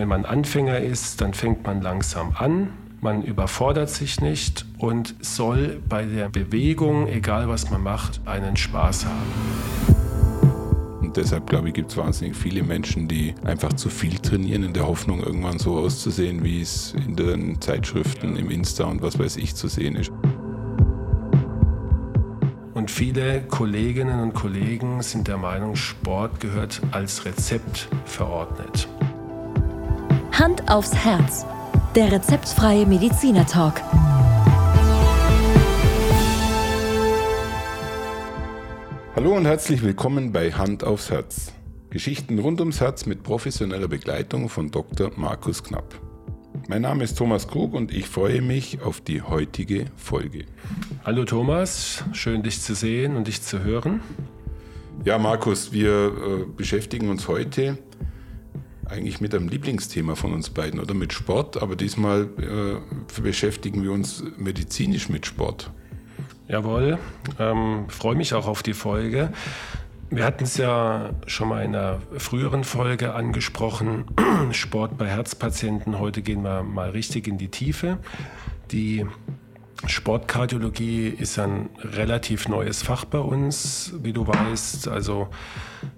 Wenn man Anfänger ist, dann fängt man langsam an. Man überfordert sich nicht und soll bei der Bewegung, egal was man macht, einen Spaß haben. Und deshalb, glaube ich, gibt es wahnsinnig viele Menschen, die einfach zu viel trainieren, in der Hoffnung, irgendwann so auszusehen, wie es in den Zeitschriften, im Insta und was weiß ich zu sehen ist. Und viele Kolleginnen und Kollegen sind der Meinung, Sport gehört als Rezept verordnet. Hand aufs Herz. Der rezeptfreie Mediziner Talk. Hallo und herzlich willkommen bei Hand aufs Herz. Geschichten rund ums Herz mit professioneller Begleitung von Dr. Markus Knapp. Mein Name ist Thomas Krug und ich freue mich auf die heutige Folge. Hallo Thomas, schön dich zu sehen und dich zu hören. Ja, Markus, wir äh, beschäftigen uns heute eigentlich mit einem Lieblingsthema von uns beiden oder mit Sport, aber diesmal äh, beschäftigen wir uns medizinisch mit Sport. Jawohl, ähm, freue mich auch auf die Folge. Wir hatten es ja schon mal in einer früheren Folge angesprochen, Sport bei Herzpatienten. Heute gehen wir mal richtig in die Tiefe. Die Sportkardiologie ist ein relativ neues Fach bei uns, wie du weißt. Also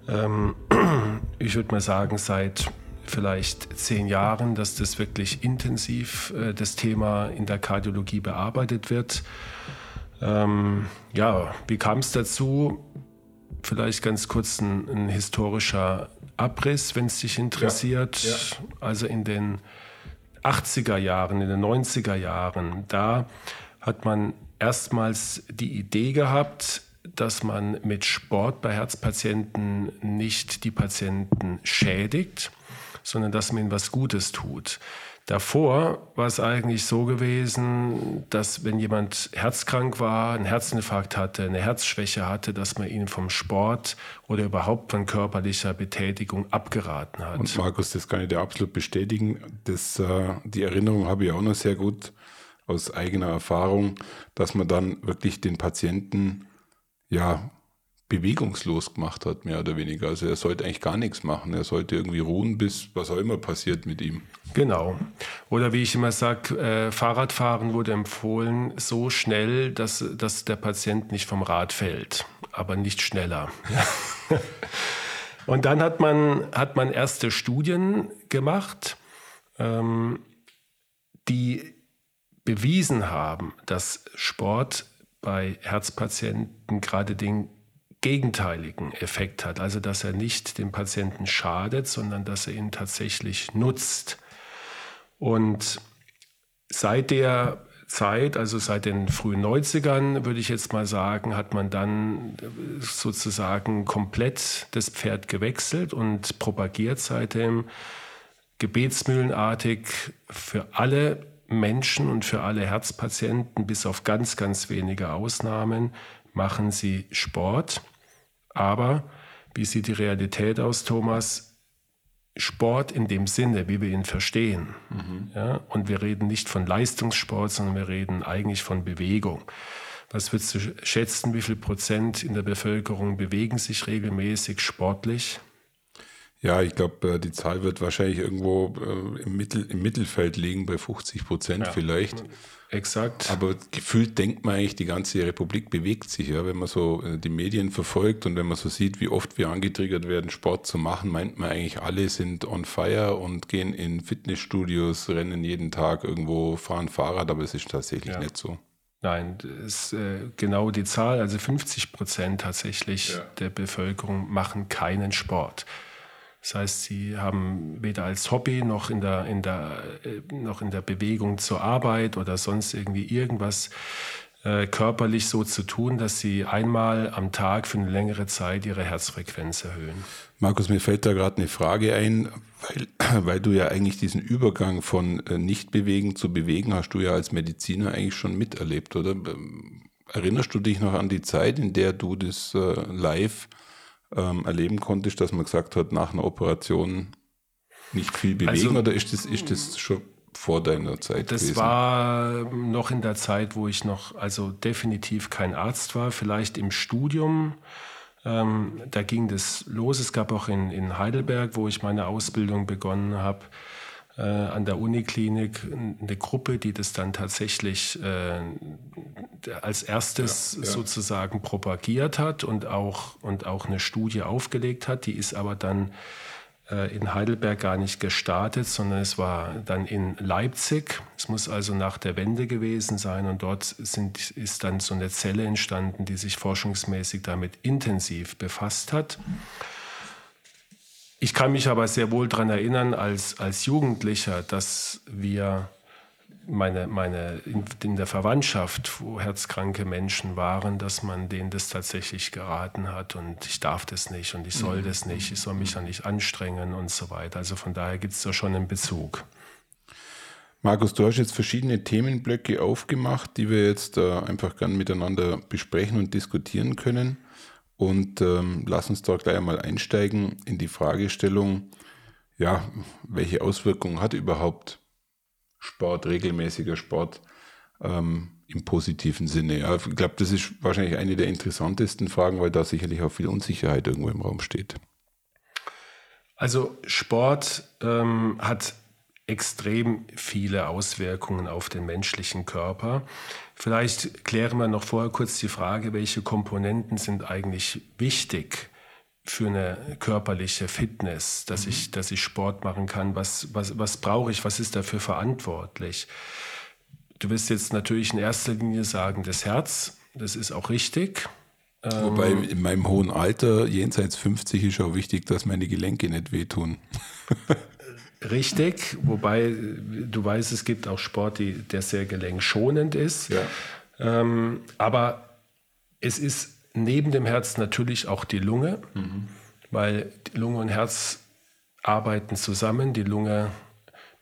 ähm, ich würde mal sagen, seit vielleicht zehn Jahren, dass das wirklich intensiv äh, das Thema in der Kardiologie bearbeitet wird. Ähm, ja, wie kam es dazu? Vielleicht ganz kurz ein, ein historischer Abriss, wenn es dich interessiert. Ja, ja. Also in den 80er Jahren, in den 90er Jahren, da hat man erstmals die Idee gehabt, dass man mit Sport bei Herzpatienten nicht die Patienten schädigt, sondern dass man ihnen was Gutes tut. Davor war es eigentlich so gewesen, dass wenn jemand herzkrank war, einen Herzinfarkt hatte, eine Herzschwäche hatte, dass man ihn vom Sport oder überhaupt von körperlicher Betätigung abgeraten hat. Und Markus, das kann ich dir absolut bestätigen. Das, äh, die Erinnerung habe ich auch noch sehr gut aus eigener Erfahrung, dass man dann wirklich den Patienten ja bewegungslos gemacht hat, mehr oder weniger. Also er sollte eigentlich gar nichts machen. Er sollte irgendwie ruhen, bis was auch immer passiert mit ihm. Genau. Oder wie ich immer sage, äh, Fahrradfahren wurde empfohlen so schnell, dass, dass der Patient nicht vom Rad fällt, aber nicht schneller. Und dann hat man, hat man erste Studien gemacht, ähm, die bewiesen haben, dass Sport bei Herzpatienten gerade den gegenteiligen Effekt hat. Also dass er nicht dem Patienten schadet, sondern dass er ihn tatsächlich nutzt. Und seit der Zeit, also seit den frühen 90ern, würde ich jetzt mal sagen, hat man dann sozusagen komplett das Pferd gewechselt und propagiert seitdem gebetsmühlenartig für alle Menschen und für alle Herzpatienten, bis auf ganz, ganz wenige Ausnahmen, machen sie Sport. Aber wie sieht die Realität aus, Thomas? Sport in dem Sinne, wie wir ihn verstehen. Mhm. Ja? Und wir reden nicht von Leistungssport, sondern wir reden eigentlich von Bewegung. Was würdest du schätzen, wie viel Prozent in der Bevölkerung bewegen sich regelmäßig sportlich? Ja, ich glaube, äh, die Zahl wird wahrscheinlich irgendwo äh, im, Mittel, im Mittelfeld liegen, bei 50 Prozent ja. vielleicht. Exakt. Aber gefühlt denkt man eigentlich, die ganze Republik bewegt sich, ja. Wenn man so äh, die Medien verfolgt und wenn man so sieht, wie oft wir angetriggert werden, Sport zu machen, meint man eigentlich, alle sind on fire und gehen in Fitnessstudios, rennen jeden Tag irgendwo, fahren Fahrrad, aber es ist tatsächlich ja. nicht so. Nein, ist äh, genau die Zahl. Also 50 Prozent tatsächlich ja. der Bevölkerung machen keinen Sport. Das heißt, sie haben weder als Hobby noch in der, in der, äh, noch in der Bewegung zur Arbeit oder sonst irgendwie irgendwas äh, körperlich so zu tun, dass sie einmal am Tag für eine längere Zeit ihre Herzfrequenz erhöhen. Markus, mir fällt da gerade eine Frage ein, weil, weil du ja eigentlich diesen Übergang von äh, Nichtbewegen zu Bewegen hast du ja als Mediziner eigentlich schon miterlebt, oder? Ähm, erinnerst du dich noch an die Zeit, in der du das äh, live ähm, erleben konntest, dass man gesagt hat, nach einer Operation nicht viel bewegen also, oder ist das, ist das schon vor deiner Zeit das gewesen? war noch in der Zeit, wo ich noch, also definitiv kein Arzt war, vielleicht im Studium. Ähm, da ging das los. Es gab auch in, in Heidelberg, wo ich meine Ausbildung begonnen habe, an der Uniklinik eine Gruppe, die das dann tatsächlich äh, als erstes ja, ja. sozusagen propagiert hat und auch, und auch eine Studie aufgelegt hat. Die ist aber dann äh, in Heidelberg gar nicht gestartet, sondern es war dann in Leipzig. Es muss also nach der Wende gewesen sein und dort sind, ist dann so eine Zelle entstanden, die sich forschungsmäßig damit intensiv befasst hat. Ich kann mich aber sehr wohl daran erinnern, als, als Jugendlicher, dass wir meine, meine in, in, der Verwandtschaft, wo herzkranke Menschen waren, dass man denen das tatsächlich geraten hat und ich darf das nicht und ich soll mhm. das nicht, ich soll mich ja nicht anstrengen und so weiter. Also von daher gibt es da schon einen Bezug. Markus, du hast jetzt verschiedene Themenblöcke aufgemacht, die wir jetzt äh, einfach gern miteinander besprechen und diskutieren können. Und ähm, lass uns da gleich einmal einsteigen in die Fragestellung, ja, welche Auswirkungen hat überhaupt Sport, regelmäßiger Sport ähm, im positiven Sinne? Ja, ich glaube, das ist wahrscheinlich eine der interessantesten Fragen, weil da sicherlich auch viel Unsicherheit irgendwo im Raum steht. Also Sport ähm, hat extrem viele Auswirkungen auf den menschlichen Körper. Vielleicht klären wir noch vorher kurz die Frage, welche Komponenten sind eigentlich wichtig für eine körperliche Fitness, dass, mhm. ich, dass ich Sport machen kann. Was, was, was brauche ich? Was ist dafür verantwortlich? Du wirst jetzt natürlich in erster Linie sagen, das Herz, das ist auch richtig. Wobei ähm, in meinem hohen Alter, jenseits 50, ist auch wichtig, dass meine Gelenke nicht wehtun. Richtig, wobei du weißt, es gibt auch Sport, die, der sehr gelenkschonend ist. Ja. Ähm, aber es ist neben dem Herz natürlich auch die Lunge, mhm. weil die Lunge und Herz arbeiten zusammen. Die Lunge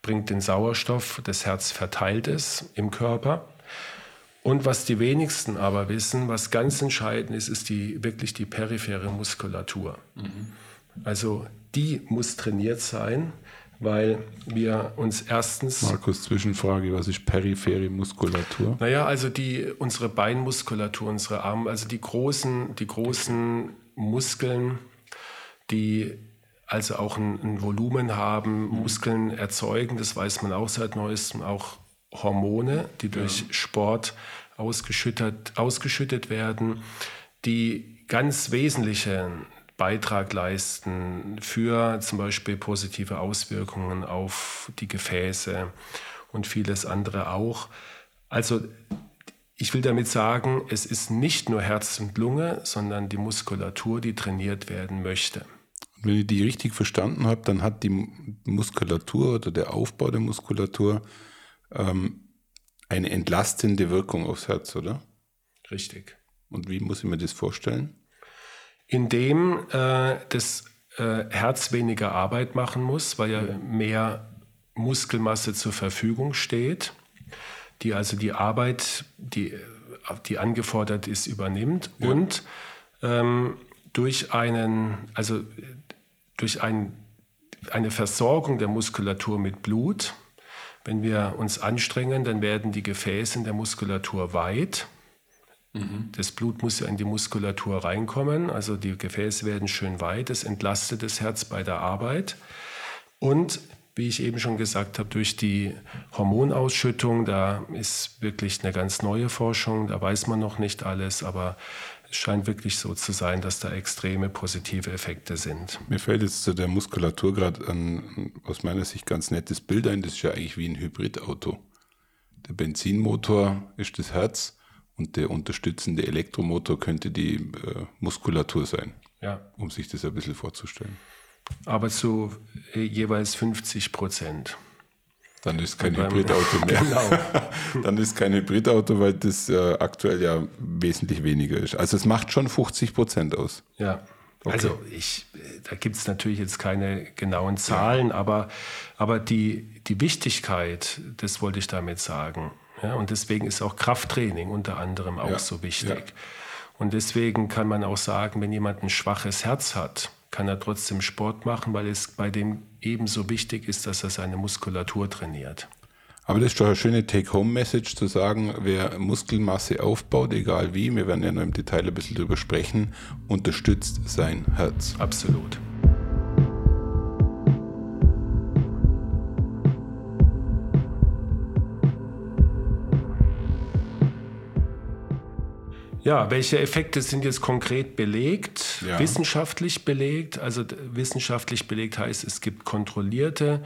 bringt den Sauerstoff, das Herz verteilt es im Körper. Und was die wenigsten aber wissen, was ganz entscheidend ist, ist die, wirklich die periphere Muskulatur. Mhm. Also die muss trainiert sein, weil wir uns erstens. Markus, Zwischenfrage, was ist periphere Muskulatur? Naja, also die, unsere Beinmuskulatur, unsere Arme, also die großen, die großen Muskeln, die also auch ein, ein Volumen haben, mhm. Muskeln erzeugen, das weiß man auch seit neuestem, auch Hormone, die durch ja. Sport ausgeschüttet, ausgeschüttet werden, die ganz wesentliche Beitrag leisten für zum Beispiel positive Auswirkungen auf die Gefäße und vieles andere auch. Also ich will damit sagen, es ist nicht nur Herz und Lunge, sondern die Muskulatur, die trainiert werden möchte. wenn ich die richtig verstanden habe, dann hat die Muskulatur oder der Aufbau der Muskulatur ähm, eine entlastende Wirkung aufs Herz, oder? Richtig. Und wie muss ich mir das vorstellen? Indem äh, das äh, Herz weniger Arbeit machen muss, weil ja. mehr Muskelmasse zur Verfügung steht, die also die Arbeit, die, die angefordert ist, übernimmt ja. und ähm, durch einen, also durch ein, eine Versorgung der Muskulatur mit Blut, wenn wir uns anstrengen, dann werden die Gefäße in der Muskulatur weit Mhm. Das Blut muss ja in die Muskulatur reinkommen, also die Gefäße werden schön weit, das entlastet das Herz bei der Arbeit. Und wie ich eben schon gesagt habe, durch die Hormonausschüttung, da ist wirklich eine ganz neue Forschung, da weiß man noch nicht alles, aber es scheint wirklich so zu sein, dass da extreme positive Effekte sind. Mir fällt jetzt zu der Muskulatur gerade aus meiner Sicht ganz nettes Bild ein, das ist ja eigentlich wie ein Hybridauto. Der Benzinmotor ist das Herz und der unterstützende Elektromotor könnte die äh, Muskulatur sein, ja. um sich das ein bisschen vorzustellen. Aber zu äh, jeweils 50 Prozent. Dann ist kein Hybridauto mehr. Genau. Dann ist kein Hybridauto, weil das äh, aktuell ja wesentlich weniger ist. Also es macht schon 50 Prozent aus. Ja. Okay. Also ich, äh, da gibt es natürlich jetzt keine genauen Zahlen, ja. aber, aber die, die Wichtigkeit, das wollte ich damit sagen, ja, und deswegen ist auch Krafttraining unter anderem auch ja, so wichtig. Ja. Und deswegen kann man auch sagen, wenn jemand ein schwaches Herz hat, kann er trotzdem Sport machen, weil es bei dem ebenso wichtig ist, dass er seine Muskulatur trainiert. Aber das ist doch eine schöne Take-Home-Message zu sagen, wer Muskelmasse aufbaut, egal wie, wir werden ja noch im Detail ein bisschen drüber sprechen, unterstützt sein Herz. Absolut. Ja, welche Effekte sind jetzt konkret belegt, ja. wissenschaftlich belegt? Also wissenschaftlich belegt heißt, es gibt kontrollierte,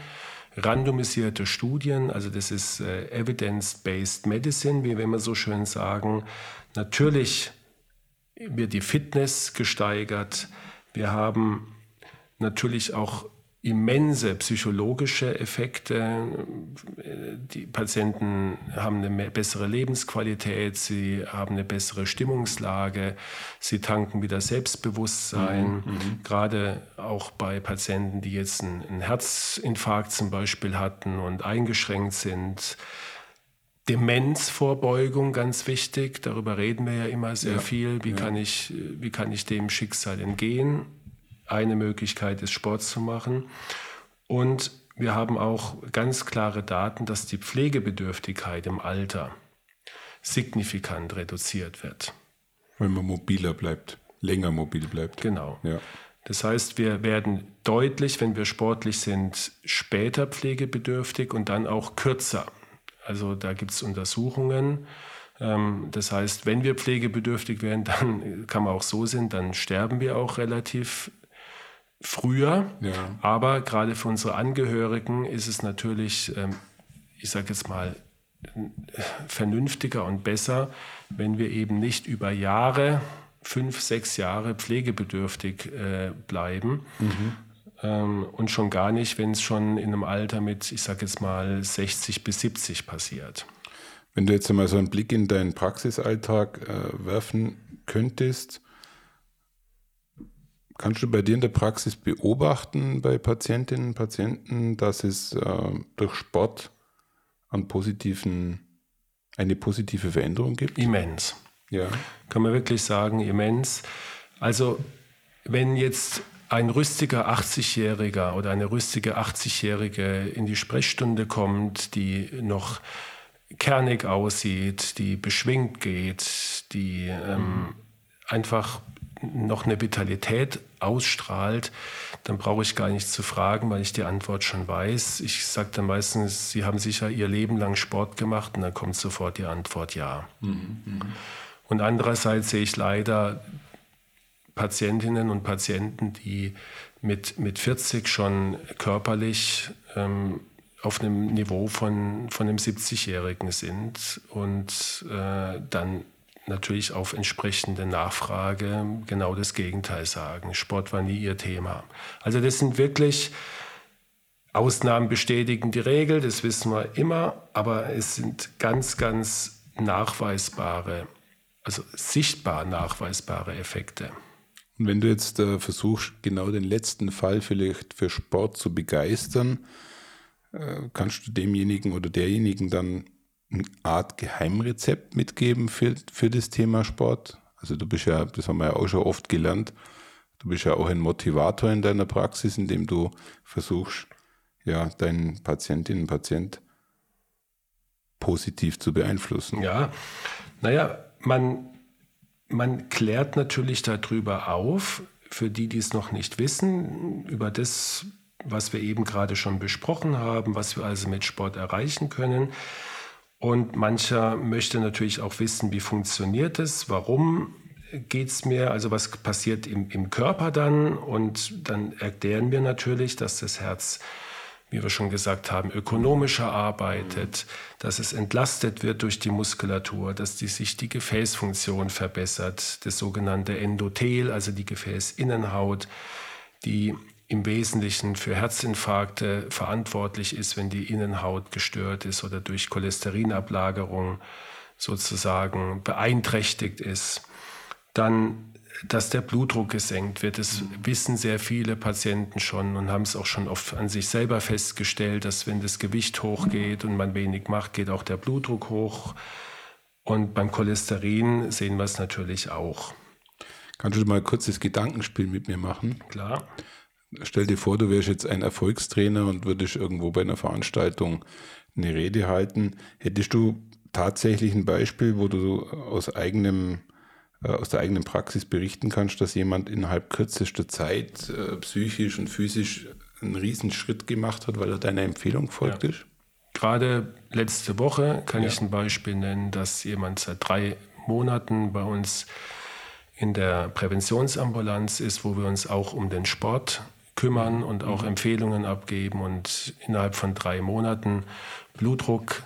randomisierte Studien, also das ist äh, Evidence-Based Medicine, wie wir immer so schön sagen. Natürlich wird die Fitness gesteigert. Wir haben natürlich auch immense psychologische Effekte. Die Patienten haben eine bessere Lebensqualität, sie haben eine bessere Stimmungslage, sie tanken wieder Selbstbewusstsein. Mhm, mhm. Gerade auch bei Patienten, die jetzt einen Herzinfarkt zum Beispiel hatten und eingeschränkt sind. Demenzvorbeugung ganz wichtig, darüber reden wir ja immer sehr ja, viel. Wie, ja. kann ich, wie kann ich dem Schicksal entgehen? Eine Möglichkeit ist, Sport zu machen. Und wir haben auch ganz klare Daten, dass die Pflegebedürftigkeit im Alter signifikant reduziert wird. Wenn man mobiler bleibt, länger mobil bleibt. Genau. Ja. Das heißt, wir werden deutlich, wenn wir sportlich sind, später pflegebedürftig und dann auch kürzer. Also da gibt es Untersuchungen. Ähm, das heißt, wenn wir pflegebedürftig werden, dann kann man auch so sehen, dann sterben wir auch relativ früher. Ja. Aber gerade für unsere Angehörigen ist es natürlich, ähm, ich sage jetzt mal, vernünftiger und besser, wenn wir eben nicht über Jahre, fünf, sechs Jahre pflegebedürftig äh, bleiben. Mhm. Ähm, und schon gar nicht, wenn es schon in einem Alter mit, ich sage jetzt mal, 60 bis 70 passiert. Wenn du jetzt einmal so einen Blick in deinen Praxisalltag äh, werfen könntest, Kannst du bei dir in der Praxis beobachten, bei Patientinnen und Patienten, dass es äh, durch Sport an positiven, eine positive Veränderung gibt? Immens. Ja. Kann man wirklich sagen, immens. Also, wenn jetzt ein rüstiger 80-Jähriger oder eine rüstige 80-Jährige in die Sprechstunde kommt, die noch kernig aussieht, die beschwingt geht, die ähm, einfach noch eine Vitalität ausstrahlt, dann brauche ich gar nicht zu fragen, weil ich die Antwort schon weiß. Ich sage dann meistens, Sie haben sicher Ihr Leben lang Sport gemacht und dann kommt sofort die Antwort ja. Mhm, mh. Und andererseits sehe ich leider Patientinnen und Patienten, die mit, mit 40 schon körperlich ähm, auf einem Niveau von, von einem 70-Jährigen sind und äh, dann natürlich auf entsprechende Nachfrage genau das Gegenteil sagen. Sport war nie ihr Thema. Also das sind wirklich Ausnahmen bestätigen die Regel, das wissen wir immer, aber es sind ganz, ganz nachweisbare, also sichtbar nachweisbare Effekte. Und wenn du jetzt äh, versuchst, genau den letzten Fall vielleicht für Sport zu begeistern, äh, kannst du demjenigen oder derjenigen dann eine Art Geheimrezept mitgeben für, für das Thema Sport? Also du bist ja, das haben wir ja auch schon oft gelernt, du bist ja auch ein Motivator in deiner Praxis, indem du versuchst, ja, deinen Patientinnen und Patient positiv zu beeinflussen. Ja, naja, man, man klärt natürlich darüber auf, für die, die es noch nicht wissen, über das, was wir eben gerade schon besprochen haben, was wir also mit Sport erreichen können. Und mancher möchte natürlich auch wissen, wie funktioniert es, warum geht es mir, also was passiert im, im Körper dann. Und dann erklären wir natürlich, dass das Herz wie wir schon gesagt haben, ökonomischer arbeitet, dass es entlastet wird durch die Muskulatur, dass die, sich die Gefäßfunktion verbessert, das sogenannte Endothel, also die Gefäßinnenhaut, die im Wesentlichen für Herzinfarkte verantwortlich ist, wenn die Innenhaut gestört ist oder durch Cholesterinablagerung sozusagen beeinträchtigt ist. Dann, dass der Blutdruck gesenkt wird. Das wissen sehr viele Patienten schon und haben es auch schon oft an sich selber festgestellt, dass wenn das Gewicht hochgeht und man wenig macht, geht auch der Blutdruck hoch. Und beim Cholesterin sehen wir es natürlich auch. Kannst du mal kurz das Gedankenspiel mit mir machen? Klar. Stell dir vor, du wärst jetzt ein Erfolgstrainer und würdest irgendwo bei einer Veranstaltung eine Rede halten. Hättest du tatsächlich ein Beispiel, wo du aus eigenem äh, aus der eigenen Praxis berichten kannst, dass jemand innerhalb kürzester Zeit äh, psychisch und physisch einen Riesenschritt gemacht hat, weil er deiner Empfehlung folgt ja. ist? Gerade letzte Woche kann ja. ich ein Beispiel nennen, dass jemand seit drei Monaten bei uns in der Präventionsambulanz ist, wo wir uns auch um den Sport kümmern und auch mhm. Empfehlungen abgeben und innerhalb von drei Monaten Blutdruck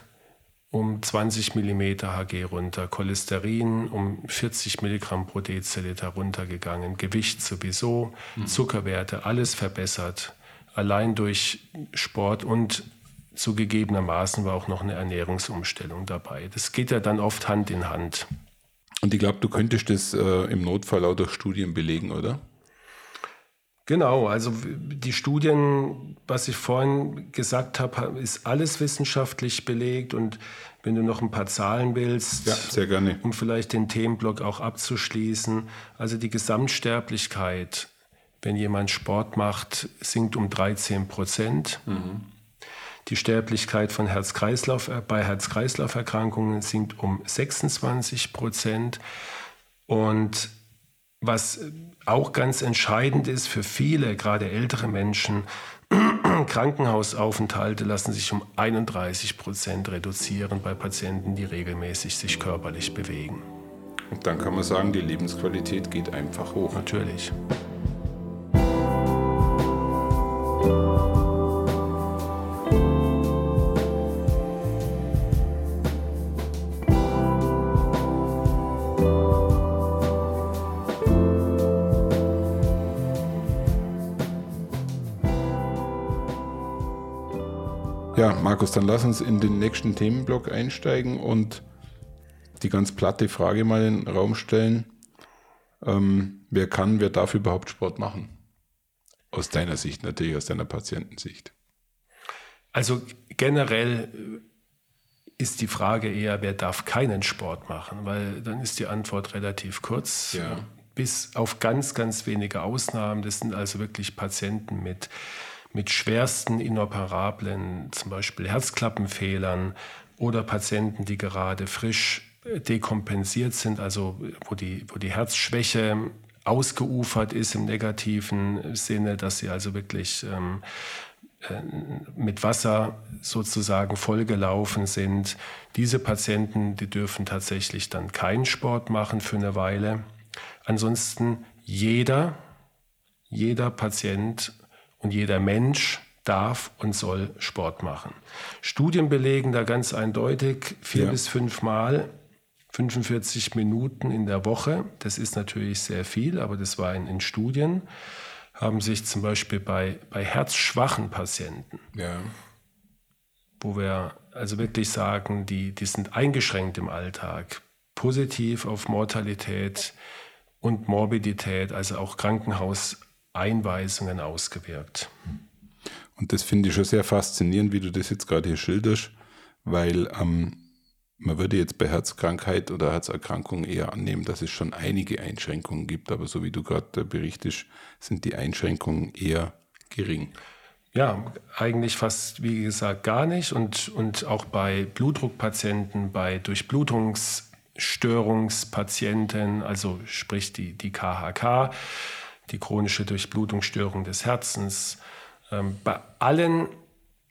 um 20 mm Hg runter, Cholesterin um 40 Milligramm pro Deziliter runtergegangen, Gewicht sowieso, mhm. Zuckerwerte, alles verbessert. Allein durch Sport und zugegebenermaßen war auch noch eine Ernährungsumstellung dabei. Das geht ja dann oft Hand in Hand. Und ich glaube, du könntest das äh, im Notfall auch durch Studien belegen, oder? Genau, also die Studien, was ich vorhin gesagt habe, ist alles wissenschaftlich belegt und wenn du noch ein paar Zahlen willst, ja, sehr gerne. um vielleicht den Themenblock auch abzuschließen, also die Gesamtsterblichkeit, wenn jemand Sport macht, sinkt um 13 Prozent. Mhm. Die Sterblichkeit von Herz-Kreislauf, äh, bei Herz-Kreislauf-Erkrankungen sinkt um 26 Prozent. Und was auch ganz entscheidend ist für viele, gerade ältere Menschen, Krankenhausaufenthalte lassen sich um 31 Prozent reduzieren bei Patienten, die regelmäßig sich körperlich bewegen. Und dann kann man sagen, die Lebensqualität geht einfach hoch. Natürlich. Markus, dann lass uns in den nächsten Themenblock einsteigen und die ganz platte Frage mal in den Raum stellen. Ähm, wer kann, wer darf überhaupt Sport machen? Aus deiner Sicht, natürlich aus deiner Patientensicht. Also generell ist die Frage eher, wer darf keinen Sport machen, weil dann ist die Antwort relativ kurz. Ja. Bis auf ganz, ganz wenige Ausnahmen. Das sind also wirklich Patienten mit mit schwersten inoperablen, zum Beispiel Herzklappenfehlern oder Patienten, die gerade frisch dekompensiert sind, also wo die, wo die Herzschwäche ausgeufert ist im negativen Sinne, dass sie also wirklich ähm, äh, mit Wasser sozusagen vollgelaufen sind. Diese Patienten, die dürfen tatsächlich dann keinen Sport machen für eine Weile. Ansonsten jeder, jeder Patient und jeder Mensch darf und soll Sport machen. Studien belegen da ganz eindeutig vier ja. bis fünf Mal 45 Minuten in der Woche. Das ist natürlich sehr viel, aber das war in, in Studien. Haben sich zum Beispiel bei, bei herzschwachen Patienten, ja. wo wir also wirklich sagen, die, die sind eingeschränkt im Alltag, positiv auf Mortalität und Morbidität, also auch Krankenhaus Einweisungen ausgewirkt. Und das finde ich schon sehr faszinierend, wie du das jetzt gerade hier schilderst, weil ähm, man würde jetzt bei Herzkrankheit oder Herzerkrankung eher annehmen, dass es schon einige Einschränkungen gibt, aber so wie du gerade berichtest, sind die Einschränkungen eher gering. Ja, eigentlich fast, wie gesagt, gar nicht. Und, und auch bei Blutdruckpatienten, bei Durchblutungsstörungspatienten, also sprich die, die KHK, die chronische Durchblutungsstörung des Herzens. Ähm, bei allen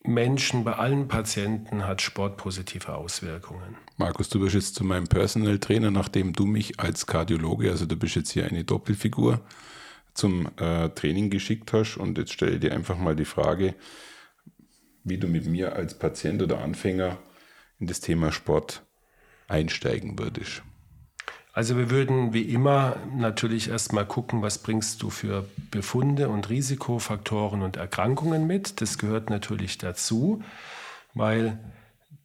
Menschen, bei allen Patienten hat Sport positive Auswirkungen. Markus, du bist jetzt zu meinem Personal Trainer, nachdem du mich als Kardiologe, also du bist jetzt hier eine Doppelfigur, zum äh, Training geschickt hast. Und jetzt stelle ich dir einfach mal die Frage, wie du mit mir als Patient oder Anfänger in das Thema Sport einsteigen würdest. Also wir würden wie immer natürlich erstmal gucken, was bringst du für Befunde und Risikofaktoren und Erkrankungen mit. Das gehört natürlich dazu, weil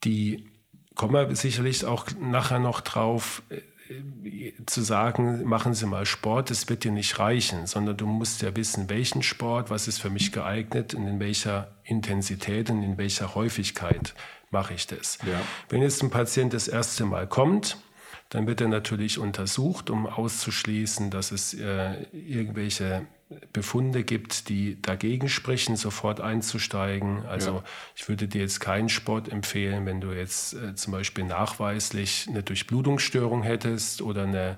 die kommen wir sicherlich auch nachher noch drauf, äh, zu sagen, machen Sie mal Sport, das wird dir nicht reichen, sondern du musst ja wissen, welchen Sport, was ist für mich geeignet und in welcher Intensität und in welcher Häufigkeit mache ich das. Ja. Wenn jetzt ein Patient das erste Mal kommt, dann wird er natürlich untersucht, um auszuschließen, dass es äh, irgendwelche Befunde gibt, die dagegen sprechen, sofort einzusteigen. Also ja. ich würde dir jetzt keinen Sport empfehlen, wenn du jetzt äh, zum Beispiel nachweislich eine Durchblutungsstörung hättest oder eine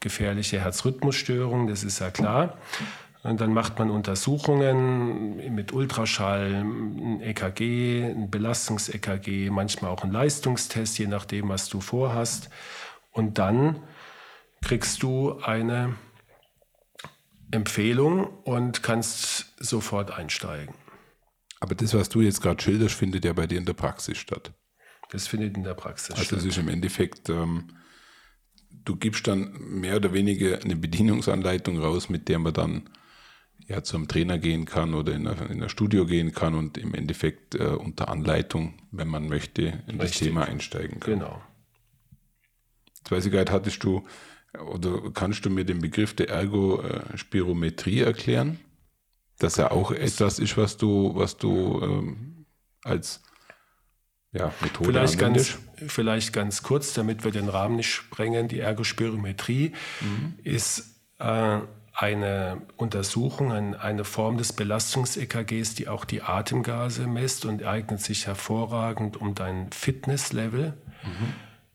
gefährliche Herzrhythmusstörung, das ist ja klar. Und dann macht man Untersuchungen mit Ultraschall, ein EKG, ein Belastungs-EKG, manchmal auch ein Leistungstest, je nachdem, was du vorhast. Und dann kriegst du eine Empfehlung und kannst sofort einsteigen. Aber das, was du jetzt gerade schilderst, findet ja bei dir in der Praxis statt. Das findet in der Praxis also statt. Also es ist im Endeffekt, ähm, du gibst dann mehr oder weniger eine Bedienungsanleitung raus, mit der man dann ja zum Trainer gehen kann oder in ein Studio gehen kann und im Endeffekt äh, unter Anleitung, wenn man möchte, in Richtig. das Thema einsteigen kann. Genau. Weiß ich gar nicht, hattest du oder kannst du mir den Begriff der Ergospirometrie erklären? Dass er auch etwas ist, was du, was du ähm, als ja, Methode vielleicht ganz, vielleicht ganz kurz, damit wir den Rahmen nicht sprengen. Die Ergospirometrie mhm. ist äh, eine Untersuchung, eine Form des Belastungs-EKGs, die auch die Atemgase misst und eignet sich hervorragend, um dein Fitnesslevel mhm.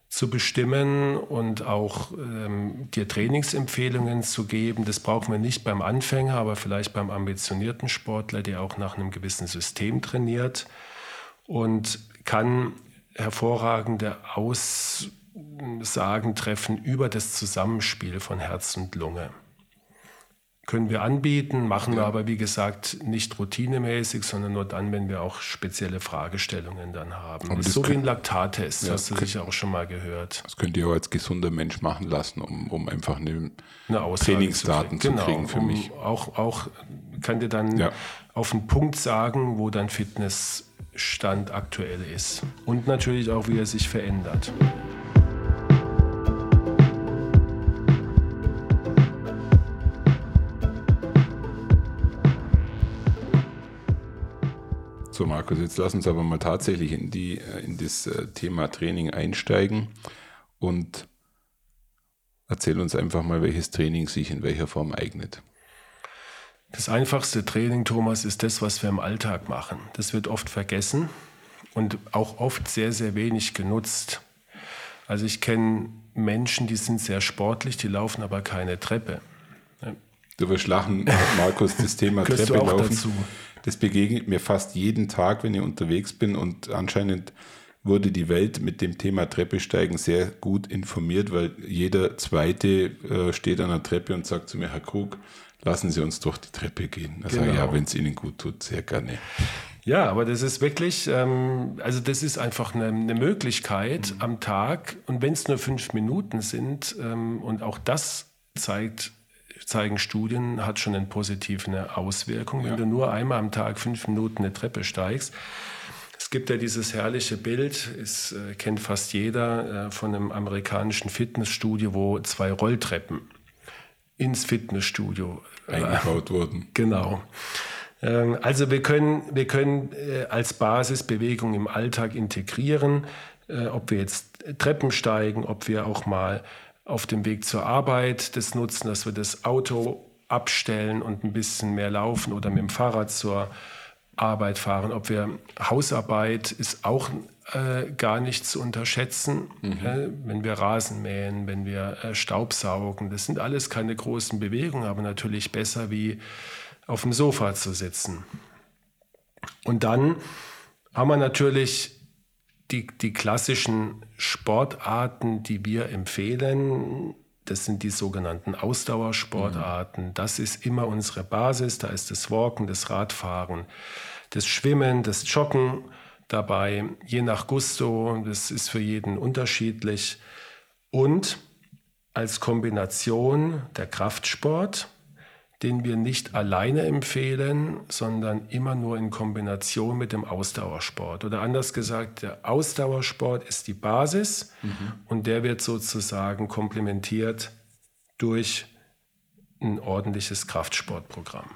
Zu bestimmen und auch ähm, dir Trainingsempfehlungen zu geben. Das brauchen wir nicht beim Anfänger, aber vielleicht beim ambitionierten Sportler, der auch nach einem gewissen System trainiert und kann hervorragende Aussagen treffen über das Zusammenspiel von Herz und Lunge können wir anbieten, machen wir aber wie gesagt nicht routinemäßig, sondern nur dann, wenn wir auch spezielle Fragestellungen dann haben. Aber so wie ein Laktattest, ja, hast du sicher auch schon mal gehört. Das könnt ihr auch als gesunder Mensch machen lassen, um, um einfach eine, eine Trainingsdaten zu, kriegen, zu kriegen für um mich. Auch, auch kann dir dann ja. auf einen Punkt sagen, wo dein Fitnessstand aktuell ist. Und natürlich auch, wie er sich verändert. So, Markus, jetzt lass uns aber mal tatsächlich in, die, äh, in das äh, Thema Training einsteigen und erzähl uns einfach mal, welches Training sich in welcher Form eignet. Das einfachste Training, Thomas, ist das, was wir im Alltag machen. Das wird oft vergessen und auch oft sehr, sehr wenig genutzt. Also ich kenne Menschen, die sind sehr sportlich, die laufen aber keine Treppe. Du wirst lachen, Markus, das Thema Treppe laufen. Dazu. Das begegnet mir fast jeden Tag, wenn ich unterwegs bin und anscheinend wurde die Welt mit dem Thema Treppesteigen sehr gut informiert, weil jeder Zweite äh, steht an der Treppe und sagt zu mir, Herr Krug, lassen Sie uns doch die Treppe gehen. Also genau. ja, wenn es Ihnen gut tut, sehr gerne. Ja, aber das ist wirklich, ähm, also das ist einfach eine, eine Möglichkeit mhm. am Tag und wenn es nur fünf Minuten sind ähm, und auch das zeigt zeigen Studien, hat schon eine positive Auswirkung. Wenn ja. du nur einmal am Tag fünf Minuten eine Treppe steigst, es gibt ja dieses herrliche Bild, es äh, kennt fast jeder, äh, von einem amerikanischen Fitnessstudio, wo zwei Rolltreppen ins Fitnessstudio äh, eingebaut wurden. Genau. Ähm, also wir können, wir können äh, als Basis Bewegung im Alltag integrieren, äh, ob wir jetzt Treppen steigen, ob wir auch mal auf dem Weg zur Arbeit das nutzen, dass wir das Auto abstellen und ein bisschen mehr laufen oder mit dem Fahrrad zur Arbeit fahren. Ob wir Hausarbeit ist auch äh, gar nicht zu unterschätzen, mhm. äh, wenn wir Rasen mähen, wenn wir äh, Staubsaugen. Das sind alles keine großen Bewegungen, aber natürlich besser wie auf dem Sofa zu sitzen. Und dann haben wir natürlich die, die klassischen Sportarten, die wir empfehlen, das sind die sogenannten Ausdauersportarten. Mhm. Das ist immer unsere Basis. Da ist das Walken, das Radfahren, das Schwimmen, das Joggen dabei, je nach Gusto. Das ist für jeden unterschiedlich. Und als Kombination der Kraftsport, den wir nicht alleine empfehlen, sondern immer nur in Kombination mit dem Ausdauersport. Oder anders gesagt, der Ausdauersport ist die Basis mhm. und der wird sozusagen komplementiert durch ein ordentliches Kraftsportprogramm.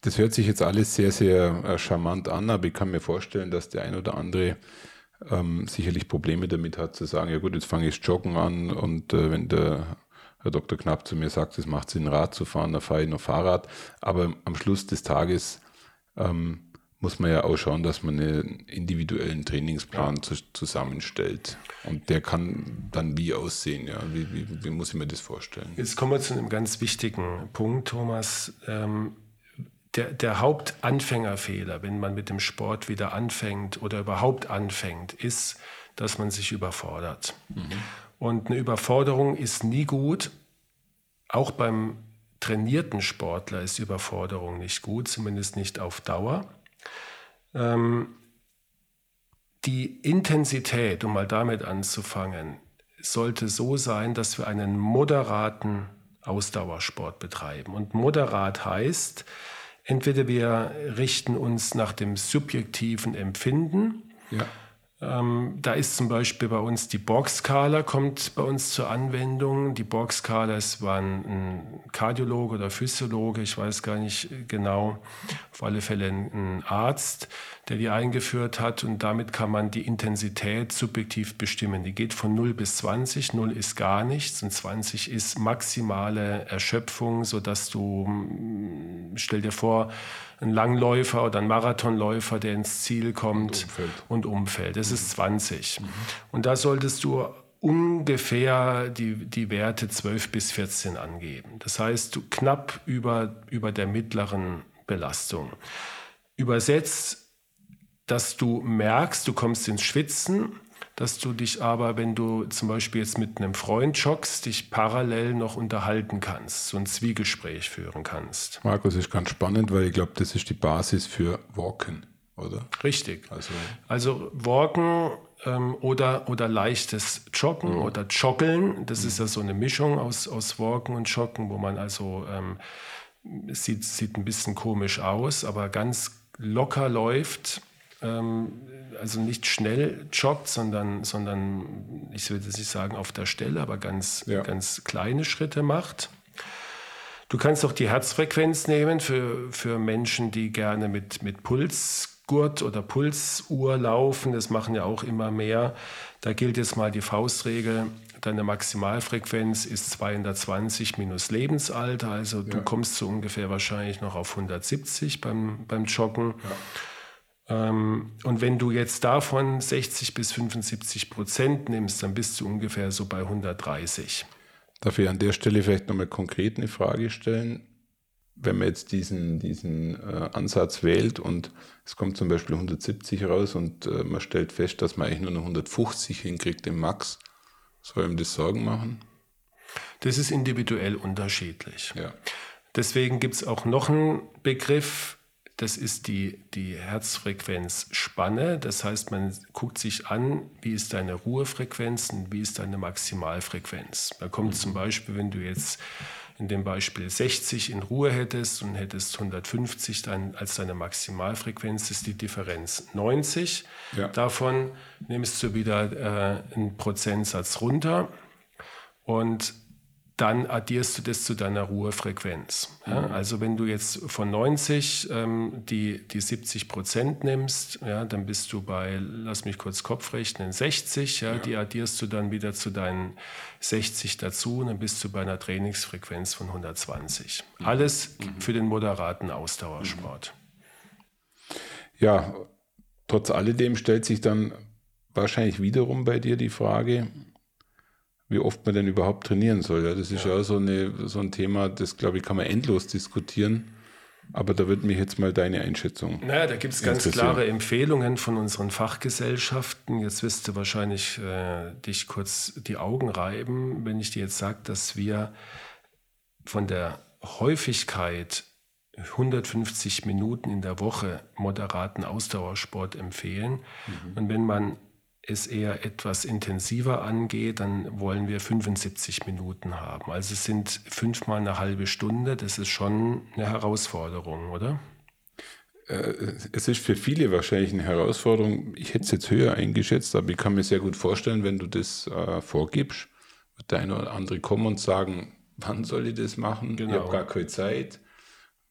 Das hört sich jetzt alles sehr, sehr äh, charmant an, aber ich kann mir vorstellen, dass der ein oder andere ähm, sicherlich Probleme damit hat, zu sagen, ja gut, jetzt fange ich Joggen an und äh, wenn der Herr Dr. Knapp zu mir sagt, es macht Sinn, Rad zu fahren, da fahre ich noch Fahrrad. Aber am Schluss des Tages ähm, muss man ja auch schauen, dass man einen individuellen Trainingsplan ja. zu, zusammenstellt. Und der kann dann wie aussehen? Ja? Wie, wie, wie, muss ich mir das vorstellen? Jetzt kommen wir zu einem ganz wichtigen Punkt, Thomas. Ähm, der, der Hauptanfängerfehler, wenn man mit dem Sport wieder anfängt oder überhaupt anfängt, ist, dass man sich überfordert. Mhm. Und eine Überforderung ist nie gut. Auch beim trainierten Sportler ist Überforderung nicht gut, zumindest nicht auf Dauer. Ähm, die Intensität, um mal damit anzufangen, sollte so sein, dass wir einen moderaten Ausdauersport betreiben. Und moderat heißt, entweder wir richten uns nach dem subjektiven Empfinden, ja. Ähm, da ist zum Beispiel bei uns die Borg-Skala kommt bei uns zur Anwendung. Die Borg-Skala ist war ein, Kardiologe oder Physiologe, ich weiß gar nicht genau, auf alle Fälle ein Arzt, der die eingeführt hat und damit kann man die Intensität subjektiv bestimmen. Die geht von 0 bis 20. 0 ist gar nichts und 20 ist maximale Erschöpfung, sodass du, hm, stell dir vor, ein Langläufer oder ein Marathonläufer, der ins Ziel kommt und umfällt. Und umfällt. Das mhm. ist 20. Mhm. Und da solltest du ungefähr die, die Werte 12 bis 14 angeben. Das heißt, knapp über, über der mittleren Belastung. Übersetzt, dass du merkst, du kommst ins Schwitzen dass du dich aber, wenn du zum Beispiel jetzt mit einem Freund joggst, dich parallel noch unterhalten kannst, so ein Zwiegespräch führen kannst. Markus, ist ganz spannend, weil ich glaube, das ist die Basis für Walken, oder? Richtig. Also, also Walken ähm, oder, oder leichtes Joggen mhm. oder Joggeln, das mhm. ist ja so eine Mischung aus, aus Walken und Joggen, wo man also, ähm, sieht, sieht ein bisschen komisch aus, aber ganz locker läuft. Ähm, also nicht schnell joggt, sondern, sondern ich würde nicht sagen auf der Stelle, aber ganz, ja. ganz kleine Schritte macht. Du kannst auch die Herzfrequenz nehmen für, für Menschen, die gerne mit, mit Pulsgurt oder Pulsuhr laufen. Das machen ja auch immer mehr. Da gilt jetzt mal die Faustregel. Deine Maximalfrequenz ist 220 minus Lebensalter. Also ja. du kommst so ungefähr wahrscheinlich noch auf 170 beim, beim Joggen. Ja. Ähm, und wenn du jetzt davon 60 bis 75 Prozent nimmst, dann bist du ungefähr so bei 130. Darf ich an der Stelle vielleicht nochmal konkret eine Frage stellen? Wenn man jetzt diesen, diesen äh, Ansatz wählt und es kommt zum Beispiel 170 raus und äh, man stellt fest, dass man eigentlich nur noch 150 hinkriegt im Max, soll ihm das Sorgen machen? Das ist individuell unterschiedlich. Ja. Deswegen gibt es auch noch einen Begriff, das ist die, die Herzfrequenzspanne. Das heißt, man guckt sich an, wie ist deine Ruhefrequenz und wie ist deine Maximalfrequenz. Da kommt zum Beispiel, wenn du jetzt in dem Beispiel 60 in Ruhe hättest und hättest 150 dann als deine Maximalfrequenz, ist die Differenz 90. Ja. Davon nimmst du wieder äh, einen Prozentsatz runter und dann addierst du das zu deiner Ruhefrequenz. Ja, mhm. also wenn du jetzt von 90 ähm, die, die 70 Prozent nimmst, ja, dann bist du bei, lass mich kurz Kopf rechnen, 60. Ja, ja. Die addierst du dann wieder zu deinen 60 dazu und dann bist du bei einer Trainingsfrequenz von 120. Mhm. Alles mhm. für den moderaten Ausdauersport. Ja, trotz alledem stellt sich dann wahrscheinlich wiederum bei dir die Frage, wie oft man denn überhaupt trainieren soll. Ja, das ist ja, ja so, eine, so ein Thema, das glaube ich, kann man endlos diskutieren. Aber da würde mich jetzt mal deine Einschätzung. Naja, da gibt es ganz klare Empfehlungen von unseren Fachgesellschaften. Jetzt wirst du wahrscheinlich äh, dich kurz die Augen reiben, wenn ich dir jetzt sage, dass wir von der Häufigkeit 150 Minuten in der Woche moderaten Ausdauersport empfehlen. Mhm. Und wenn man es eher etwas intensiver angeht, dann wollen wir 75 Minuten haben. Also es sind fünfmal eine halbe Stunde. Das ist schon eine Herausforderung, oder? Äh, es ist für viele wahrscheinlich eine Herausforderung. Ich hätte es jetzt höher eingeschätzt, aber ich kann mir sehr gut vorstellen, wenn du das äh, vorgibst, wird der eine oder andere kommen und sagen, wann soll ich das machen? Genau. Ich habe gar keine Zeit.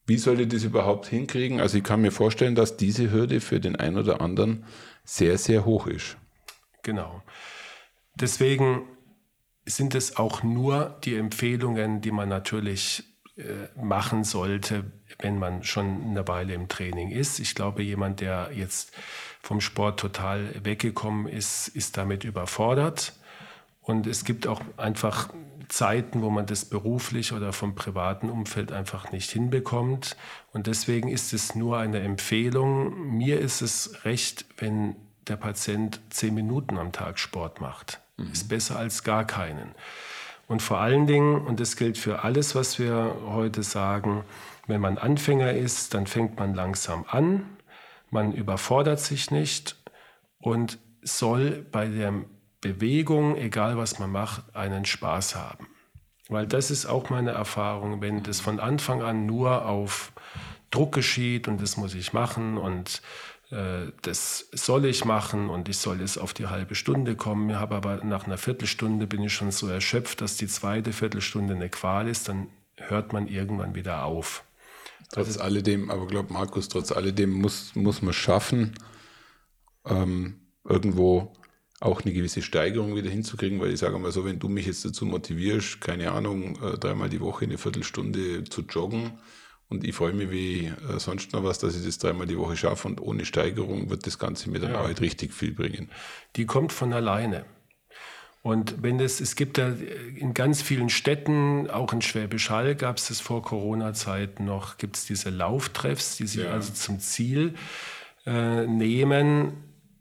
Wie soll ich das überhaupt hinkriegen? Also ich kann mir vorstellen, dass diese Hürde für den einen oder anderen sehr, sehr hoch ist. Genau. Deswegen sind es auch nur die Empfehlungen, die man natürlich äh, machen sollte, wenn man schon eine Weile im Training ist. Ich glaube, jemand, der jetzt vom Sport total weggekommen ist, ist damit überfordert. Und es gibt auch einfach Zeiten, wo man das beruflich oder vom privaten Umfeld einfach nicht hinbekommt. Und deswegen ist es nur eine Empfehlung. Mir ist es recht, wenn der Patient zehn Minuten am Tag Sport macht. Mhm. Ist besser als gar keinen. Und vor allen Dingen, und das gilt für alles, was wir heute sagen, wenn man Anfänger ist, dann fängt man langsam an, man überfordert sich nicht und soll bei der Bewegung, egal was man macht, einen Spaß haben. Weil das ist auch meine Erfahrung, wenn das von Anfang an nur auf Druck geschieht und das muss ich machen und das soll ich machen und ich soll es auf die halbe Stunde kommen. Ich habe aber nach einer Viertelstunde bin ich schon so erschöpft, dass die zweite Viertelstunde eine Qual ist, dann hört man irgendwann wieder auf. Trotz also, alledem, aber glaube Markus, trotz alledem muss, muss man schaffen, ähm, irgendwo auch eine gewisse Steigerung wieder hinzukriegen, weil ich sage mal so, wenn du mich jetzt dazu motivierst, keine Ahnung, äh, dreimal die Woche eine Viertelstunde zu joggen und ich freue mich wie äh, sonst noch was, dass ich das dreimal die Woche schaffe und ohne Steigerung wird das Ganze mir dann ja. auch halt richtig viel bringen. Die kommt von alleine. Und wenn es, es gibt da in ganz vielen Städten, auch in Schwäbisch Hall gab es das vor Corona-Zeiten noch, gibt es diese Lauftreffs, die sich ja. also zum Ziel äh, nehmen,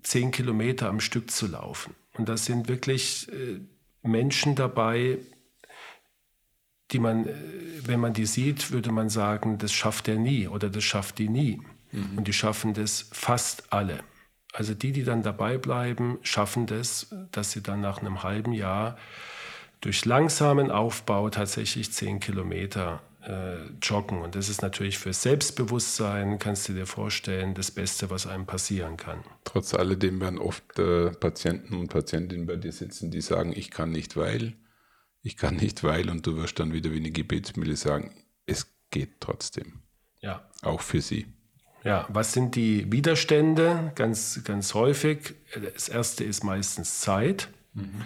zehn Kilometer am Stück zu laufen. Und da sind wirklich äh, Menschen dabei, die man, äh, wenn man die sieht, würde man sagen, das schafft er nie oder das schafft die nie. Mhm. Und die schaffen das fast alle. Also die, die dann dabei bleiben, schaffen das, dass sie dann nach einem halben Jahr durch langsamen Aufbau tatsächlich zehn Kilometer äh, joggen. Und das ist natürlich für Selbstbewusstsein, kannst du dir vorstellen, das Beste, was einem passieren kann. Trotz alledem werden oft äh, Patienten und Patientinnen bei dir sitzen, die sagen, ich kann nicht, weil, ich kann nicht, weil, und du wirst dann wieder wie eine Gebetsmühle sagen, es geht trotzdem. Ja. Auch für sie. Ja, was sind die Widerstände? Ganz, ganz häufig. Das erste ist meistens Zeit. Mhm.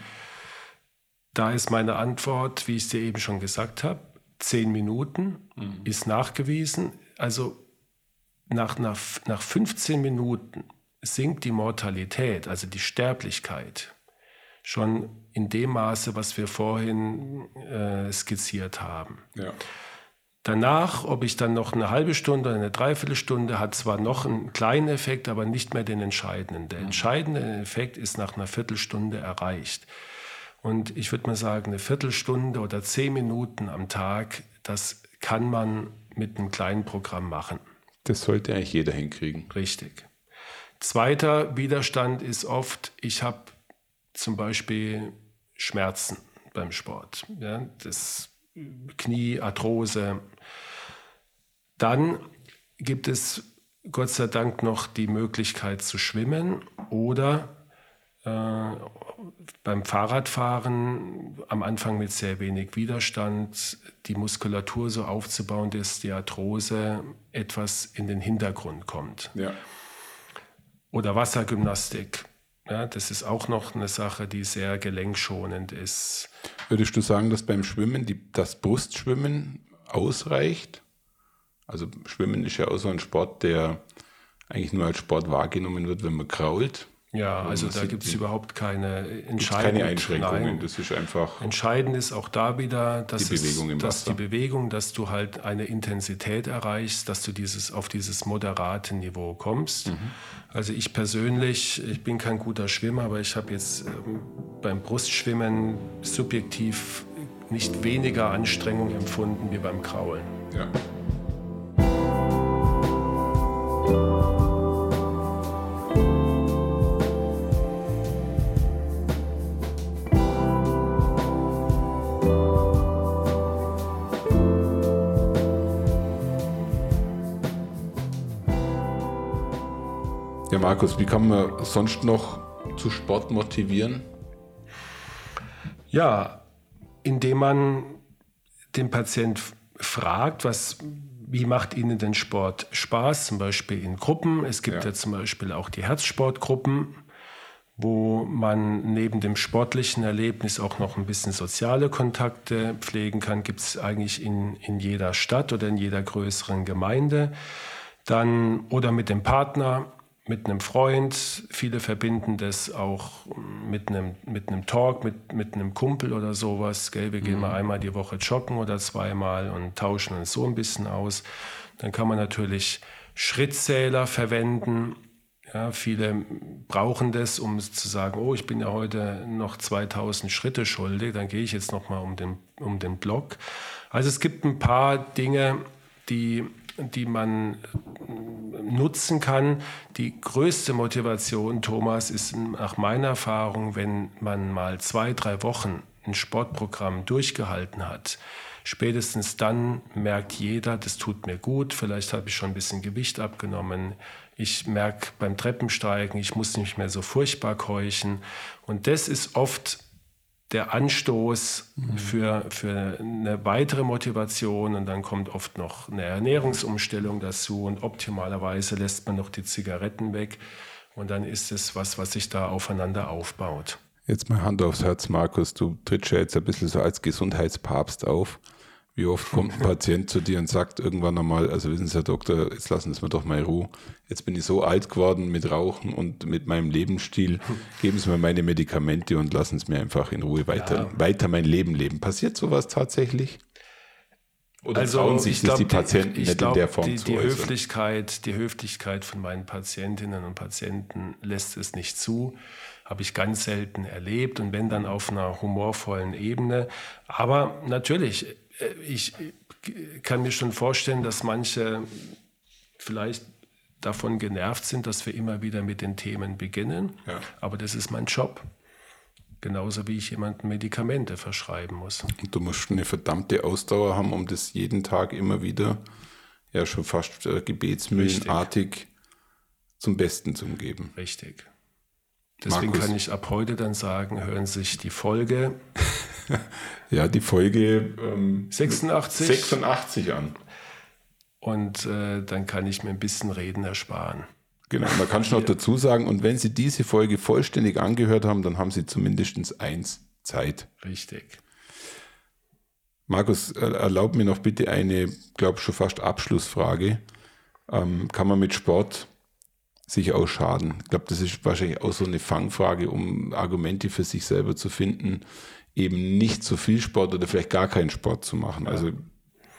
Da ist meine Antwort, wie ich es dir eben schon gesagt habe, zehn Minuten mhm. ist nachgewiesen. Also nach, nach, nach 15 Minuten sinkt die Mortalität, also die Sterblichkeit, schon in dem Maße, was wir vorhin äh, skizziert haben. Ja. Danach, ob ich dann noch eine halbe Stunde oder eine Dreiviertelstunde, hat zwar noch einen kleinen Effekt, aber nicht mehr den entscheidenden. Der mhm. entscheidende Effekt ist nach einer Viertelstunde erreicht. Und ich würde mal sagen, eine Viertelstunde oder zehn Minuten am Tag, das kann man mit einem kleinen Programm machen. Das sollte eigentlich jeder hinkriegen. Richtig. Zweiter Widerstand ist oft, ich habe zum Beispiel Schmerzen beim Sport. Ja, das Knie, Arthrose. Dann gibt es Gott sei Dank noch die Möglichkeit zu schwimmen oder äh, beim Fahrradfahren am Anfang mit sehr wenig Widerstand die Muskulatur so aufzubauen, dass die Arthrose etwas in den Hintergrund kommt. Ja. Oder Wassergymnastik. Ja, das ist auch noch eine Sache, die sehr gelenkschonend ist. Würdest du sagen, dass beim Schwimmen die, das Brustschwimmen ausreicht? Also Schwimmen ist ja auch so ein Sport, der eigentlich nur als Sport wahrgenommen wird, wenn man krault. Ja, also da gibt es überhaupt keine Entscheidung. Keine Einschränkungen, Nein. das ist einfach. Entscheidend ist auch da wieder, dass, die Bewegung, es, dass die Bewegung, dass du halt eine Intensität erreichst, dass du dieses, auf dieses moderate Niveau kommst. Mhm. Also ich persönlich, ich bin kein guter Schwimmer, aber ich habe jetzt ähm, beim Brustschwimmen subjektiv nicht weniger Anstrengung empfunden wie beim Kraulen. Ja. Markus, wie kann man sonst noch zu Sport motivieren? Ja, indem man den Patient fragt, was, wie macht Ihnen denn Sport Spaß, zum Beispiel in Gruppen. Es gibt ja, ja zum Beispiel auch die Herzsportgruppen, wo man neben dem sportlichen Erlebnis auch noch ein bisschen soziale Kontakte pflegen kann. Gibt es eigentlich in, in jeder Stadt oder in jeder größeren Gemeinde. Dann oder mit dem Partner mit einem Freund, viele verbinden das auch mit einem, mit einem Talk, mit, mit einem Kumpel oder sowas. Gell? Wir gehen mhm. mal einmal die Woche joggen oder zweimal und tauschen uns so ein bisschen aus. Dann kann man natürlich Schrittzähler verwenden. Ja, viele brauchen das, um zu sagen, oh, ich bin ja heute noch 2000 Schritte schuldig, dann gehe ich jetzt noch mal um den, um den Block. Also es gibt ein paar Dinge, die, die man nutzen kann. Die größte Motivation, Thomas, ist nach meiner Erfahrung, wenn man mal zwei, drei Wochen ein Sportprogramm durchgehalten hat. Spätestens dann merkt jeder, das tut mir gut, vielleicht habe ich schon ein bisschen Gewicht abgenommen, ich merke beim Treppensteigen, ich muss nicht mehr so furchtbar keuchen. Und das ist oft der Anstoß mhm. für, für eine weitere Motivation und dann kommt oft noch eine Ernährungsumstellung dazu und optimalerweise lässt man noch die Zigaretten weg und dann ist es was, was sich da aufeinander aufbaut. Jetzt mal Hand aufs Herz, Markus, du trittst ja jetzt ein bisschen so als Gesundheitspapst auf. Wie oft kommt ein Patient zu dir und sagt irgendwann einmal, also wissen Sie, Herr Doktor, jetzt lassen Sie mir doch mal in Ruhe. Jetzt bin ich so alt geworden mit Rauchen und mit meinem Lebensstil. Geben Sie mir meine Medikamente und lassen Sie mir einfach in Ruhe weiter, ja. weiter mein Leben leben. Passiert sowas tatsächlich? Oder also, trauen sich das glaub, die Patienten die, nicht glaub, in der Form die, zu die Höflichkeit, die Höflichkeit von meinen Patientinnen und Patienten lässt es nicht zu. Habe ich ganz selten erlebt und wenn dann auf einer humorvollen Ebene. Aber natürlich, ich kann mir schon vorstellen, dass manche vielleicht davon genervt sind, dass wir immer wieder mit den Themen beginnen. Ja. Aber das ist mein Job. Genauso wie ich jemandem Medikamente verschreiben muss. Und du musst eine verdammte Ausdauer haben, um das jeden Tag immer wieder, ja schon fast äh, gebetsmühlenartig zum Besten zu geben. Richtig. Deswegen Markus. kann ich ab heute dann sagen, hören Sie sich die Folge. ja, die Folge ähm, 86. 86 an. Und äh, dann kann ich mir ein bisschen Reden ersparen. Genau, man kann schon noch dazu sagen, und wenn Sie diese Folge vollständig angehört haben, dann haben Sie zumindest eins Zeit. Richtig. Markus, erlaub mir noch bitte eine, glaube schon fast Abschlussfrage. Ähm, kann man mit Sport sich ausschaden? Ich glaube, das ist wahrscheinlich auch so eine Fangfrage, um Argumente für sich selber zu finden, eben nicht so viel Sport oder vielleicht gar keinen Sport zu machen. Also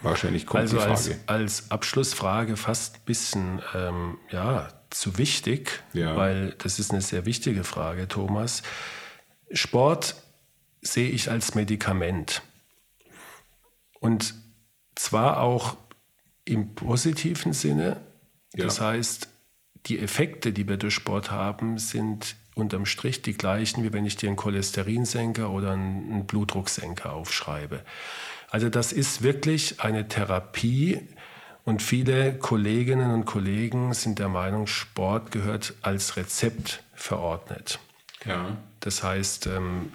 wahrscheinlich kommt also die Frage. Als, als Abschlussfrage fast ein bisschen ähm, ja, zu wichtig, ja. weil das ist eine sehr wichtige Frage, Thomas. Sport sehe ich als Medikament. Und zwar auch im positiven Sinne. Ja. Das heißt, die Effekte, die wir durch Sport haben, sind unterm Strich die gleichen, wie wenn ich dir einen Cholesterinsenker oder einen Blutdrucksenker aufschreibe. Also das ist wirklich eine Therapie und viele Kolleginnen und Kollegen sind der Meinung, Sport gehört als Rezept verordnet. Ja. Das heißt, ähm,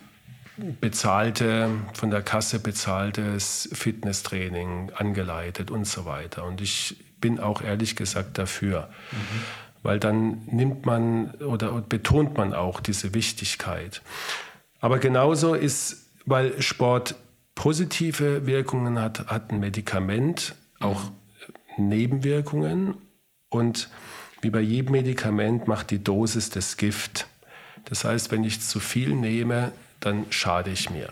bezahlte, von der Kasse bezahltes Fitnesstraining angeleitet und so weiter. Und ich bin auch ehrlich gesagt dafür. Mhm weil dann nimmt man oder betont man auch diese Wichtigkeit. Aber genauso ist, weil Sport positive Wirkungen hat, hat ein Medikament auch Nebenwirkungen und wie bei jedem Medikament macht die Dosis das Gift. Das heißt, wenn ich zu viel nehme, dann schade ich mir.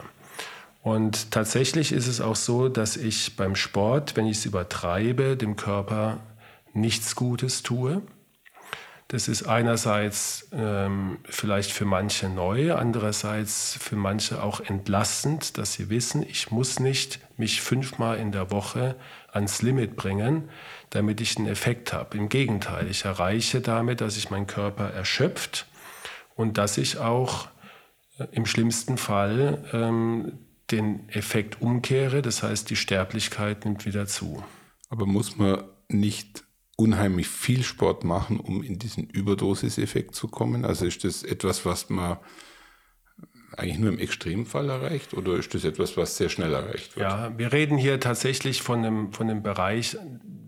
Und tatsächlich ist es auch so, dass ich beim Sport, wenn ich es übertreibe, dem Körper nichts Gutes tue. Das ist einerseits ähm, vielleicht für manche neu, andererseits für manche auch entlastend, dass sie wissen, ich muss nicht mich fünfmal in der Woche ans Limit bringen, damit ich einen Effekt habe. Im Gegenteil, ich erreiche damit, dass sich mein Körper erschöpft und dass ich auch äh, im schlimmsten Fall ähm, den Effekt umkehre. Das heißt, die Sterblichkeit nimmt wieder zu. Aber muss man nicht unheimlich viel Sport machen, um in diesen Überdosiseffekt zu kommen? Also ist das etwas, was man eigentlich nur im Extremfall erreicht oder ist das etwas, was sehr schnell erreicht wird? Ja, wir reden hier tatsächlich von einem, von einem Bereich,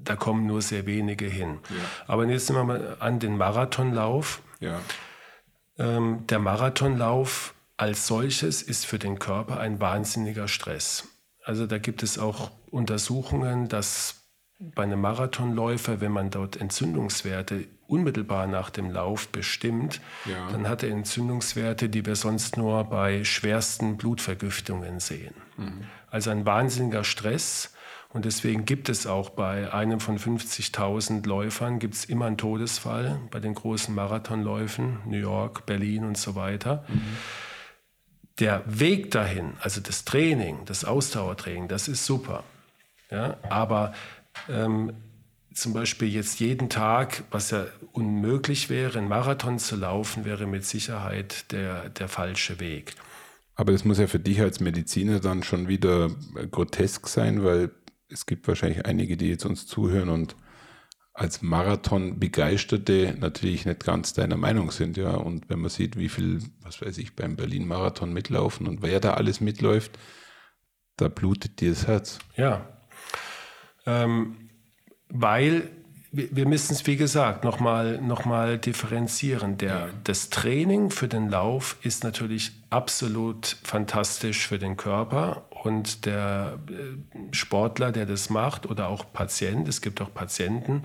da kommen nur sehr wenige hin. Ja. Aber jetzt nehmen wir mal an den Marathonlauf. Ja. Ähm, der Marathonlauf als solches ist für den Körper ein wahnsinniger Stress. Also da gibt es auch Untersuchungen, dass bei einem Marathonläufer, wenn man dort Entzündungswerte unmittelbar nach dem Lauf bestimmt, ja. dann hat er Entzündungswerte, die wir sonst nur bei schwersten Blutvergiftungen sehen. Mhm. Also ein wahnsinniger Stress. Und deswegen gibt es auch bei einem von 50.000 Läufern gibt es immer einen Todesfall bei den großen Marathonläufen, New York, Berlin und so weiter. Mhm. Der Weg dahin, also das Training, das Ausdauertraining, das ist super. Ja, aber ähm, zum Beispiel jetzt jeden Tag, was ja unmöglich wäre, einen Marathon zu laufen, wäre mit Sicherheit der, der falsche Weg. Aber das muss ja für dich als Mediziner dann schon wieder grotesk sein, weil es gibt wahrscheinlich einige, die jetzt uns zuhören und als Marathon-Begeisterte natürlich nicht ganz deiner Meinung sind, ja. Und wenn man sieht, wie viel, was weiß ich, beim Berlin-Marathon mitlaufen und wer da alles mitläuft, da blutet dir das Herz. Ja. Ähm, weil wir müssen es, wie gesagt, nochmal noch mal differenzieren. Der, das Training für den Lauf ist natürlich absolut fantastisch für den Körper und der äh, Sportler, der das macht oder auch Patient, es gibt auch Patienten,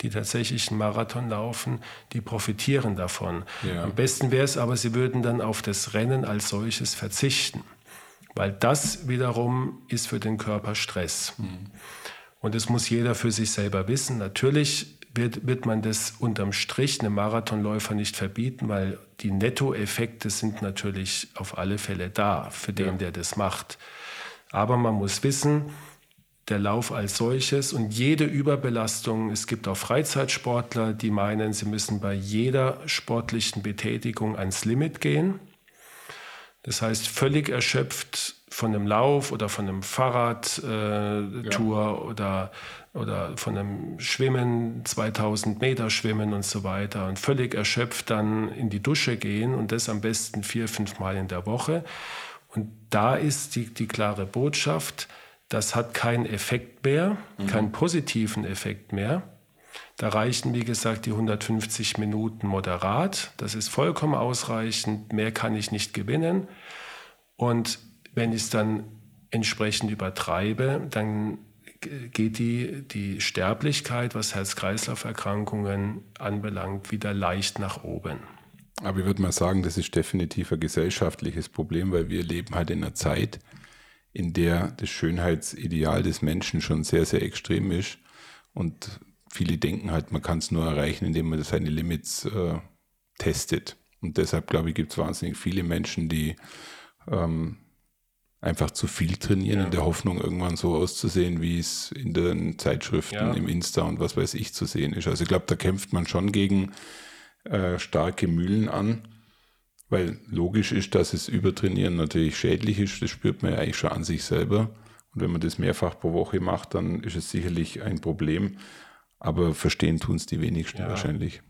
die tatsächlich einen Marathon laufen, die profitieren davon. Ja. Am besten wäre es aber, sie würden dann auf das Rennen als solches verzichten, weil das wiederum ist für den Körper Stress. Mhm. Und das muss jeder für sich selber wissen. Natürlich wird, wird man das unterm Strich einem Marathonläufer nicht verbieten, weil die Nettoeffekte sind natürlich auf alle Fälle da für den, ja. der das macht. Aber man muss wissen, der Lauf als solches und jede Überbelastung, es gibt auch Freizeitsportler, die meinen, sie müssen bei jeder sportlichen Betätigung ans Limit gehen. Das heißt, völlig erschöpft von einem Lauf oder von einem Fahrradtour äh, ja. oder, oder von einem Schwimmen, 2000 Meter Schwimmen und so weiter und völlig erschöpft dann in die Dusche gehen und das am besten vier, fünf Mal in der Woche. Und da ist die, die klare Botschaft, das hat keinen Effekt mehr, mhm. keinen positiven Effekt mehr. Da reichen, wie gesagt, die 150 Minuten moderat. Das ist vollkommen ausreichend. Mehr kann ich nicht gewinnen. Und wenn ich es dann entsprechend übertreibe, dann geht die, die Sterblichkeit, was Herz-Kreislauf-Erkrankungen anbelangt, wieder leicht nach oben. Aber ich würde mal sagen, das ist definitiv ein gesellschaftliches Problem, weil wir leben halt in einer Zeit, in der das Schönheitsideal des Menschen schon sehr, sehr extrem ist. Und viele denken halt, man kann es nur erreichen, indem man seine Limits äh, testet. Und deshalb, glaube ich, gibt es wahnsinnig viele Menschen, die ähm, einfach zu viel trainieren, ja. in der Hoffnung, irgendwann so auszusehen, wie es in den Zeitschriften, ja. im Insta und was weiß ich zu sehen ist. Also ich glaube, da kämpft man schon gegen äh, starke Mühlen an, weil logisch ist, dass es Übertrainieren natürlich schädlich ist. Das spürt man ja eigentlich schon an sich selber. Und wenn man das mehrfach pro Woche macht, dann ist es sicherlich ein Problem. Aber verstehen tun es die wenigsten ja. wahrscheinlich.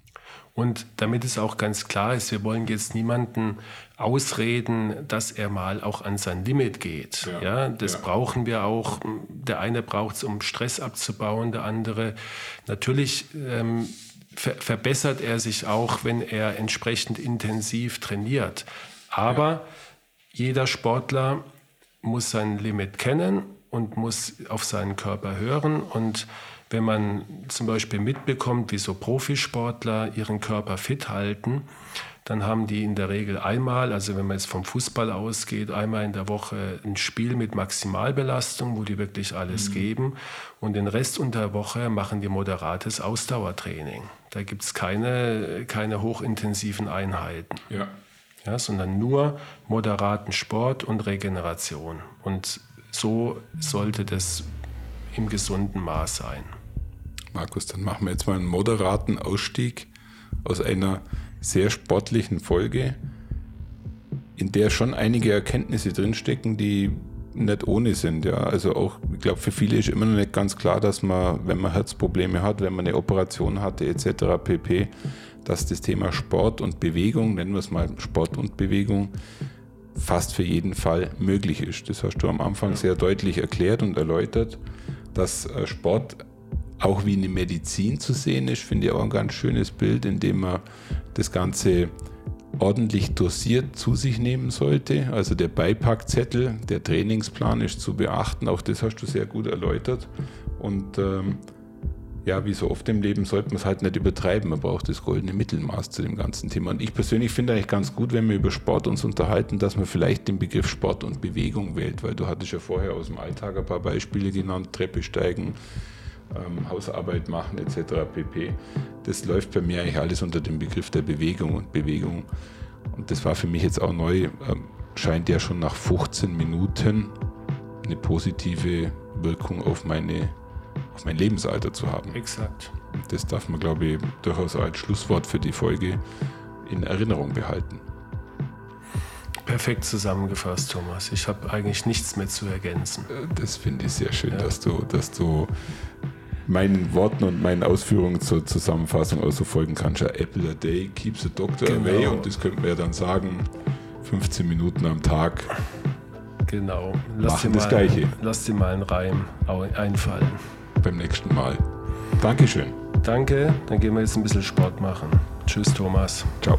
Und damit es auch ganz klar ist, wir wollen jetzt niemanden ausreden, dass er mal auch an sein Limit geht. Ja, ja das ja. brauchen wir auch. Der eine braucht es, um Stress abzubauen, der andere. Natürlich ähm, ver verbessert er sich auch, wenn er entsprechend intensiv trainiert. Aber ja. jeder Sportler muss sein Limit kennen und muss auf seinen Körper hören und wenn man zum Beispiel mitbekommt, wie so Profisportler ihren Körper fit halten, dann haben die in der Regel einmal, also wenn man jetzt vom Fußball ausgeht, einmal in der Woche ein Spiel mit Maximalbelastung, wo die wirklich alles mhm. geben. Und den Rest unter der Woche machen die moderates Ausdauertraining. Da gibt es keine, keine hochintensiven Einheiten. Ja. Ja, sondern nur moderaten Sport und Regeneration. Und so sollte das im gesunden Maß sein. Markus, dann machen wir jetzt mal einen moderaten Ausstieg aus einer sehr sportlichen Folge, in der schon einige Erkenntnisse drinstecken, die nicht ohne sind. Ja. Also auch, ich glaube, für viele ist immer noch nicht ganz klar, dass man, wenn man Herzprobleme hat, wenn man eine Operation hatte etc. pp., dass das Thema Sport und Bewegung, nennen wir es mal Sport und Bewegung, fast für jeden Fall möglich ist. Das hast du am Anfang sehr deutlich erklärt und erläutert, dass äh, Sport auch wie eine Medizin zu sehen ist, finde ich auch ein ganz schönes Bild, in dem man das Ganze ordentlich dosiert zu sich nehmen sollte. Also der Beipackzettel, der Trainingsplan ist zu beachten, auch das hast du sehr gut erläutert. Und ähm, ja, wie so oft im Leben sollte man es halt nicht übertreiben. Man braucht das goldene Mittelmaß zu dem ganzen Thema. Und ich persönlich finde eigentlich ganz gut, wenn wir über Sport uns unterhalten, dass man vielleicht den Begriff Sport und Bewegung wählt, weil du hattest ja vorher aus dem Alltag ein paar Beispiele genannt, Treppe steigen, ähm, Hausarbeit machen etc. pp. Das läuft bei mir eigentlich alles unter dem Begriff der Bewegung und Bewegung. Und das war für mich jetzt auch neu, ähm, scheint ja schon nach 15 Minuten eine positive Wirkung auf meine auf mein Lebensalter zu haben. Exakt. Das darf man, glaube ich, durchaus als Schlusswort für die Folge in Erinnerung behalten. Perfekt zusammengefasst, Thomas. Ich habe eigentlich nichts mehr zu ergänzen. Äh, das finde ich sehr schön, ja. dass, du, dass du meinen Worten und meinen Ausführungen zur Zusammenfassung also folgen kannst. Ja, Apple a day keeps the doctor genau. away und das könnten wir ja dann sagen, 15 Minuten am Tag. Genau. Lass machen das mal, Gleiche. Lass dir mal einen Reim einfallen beim nächsten Mal. Dankeschön. Danke, dann gehen wir jetzt ein bisschen Sport machen. Tschüss, Thomas. Ciao.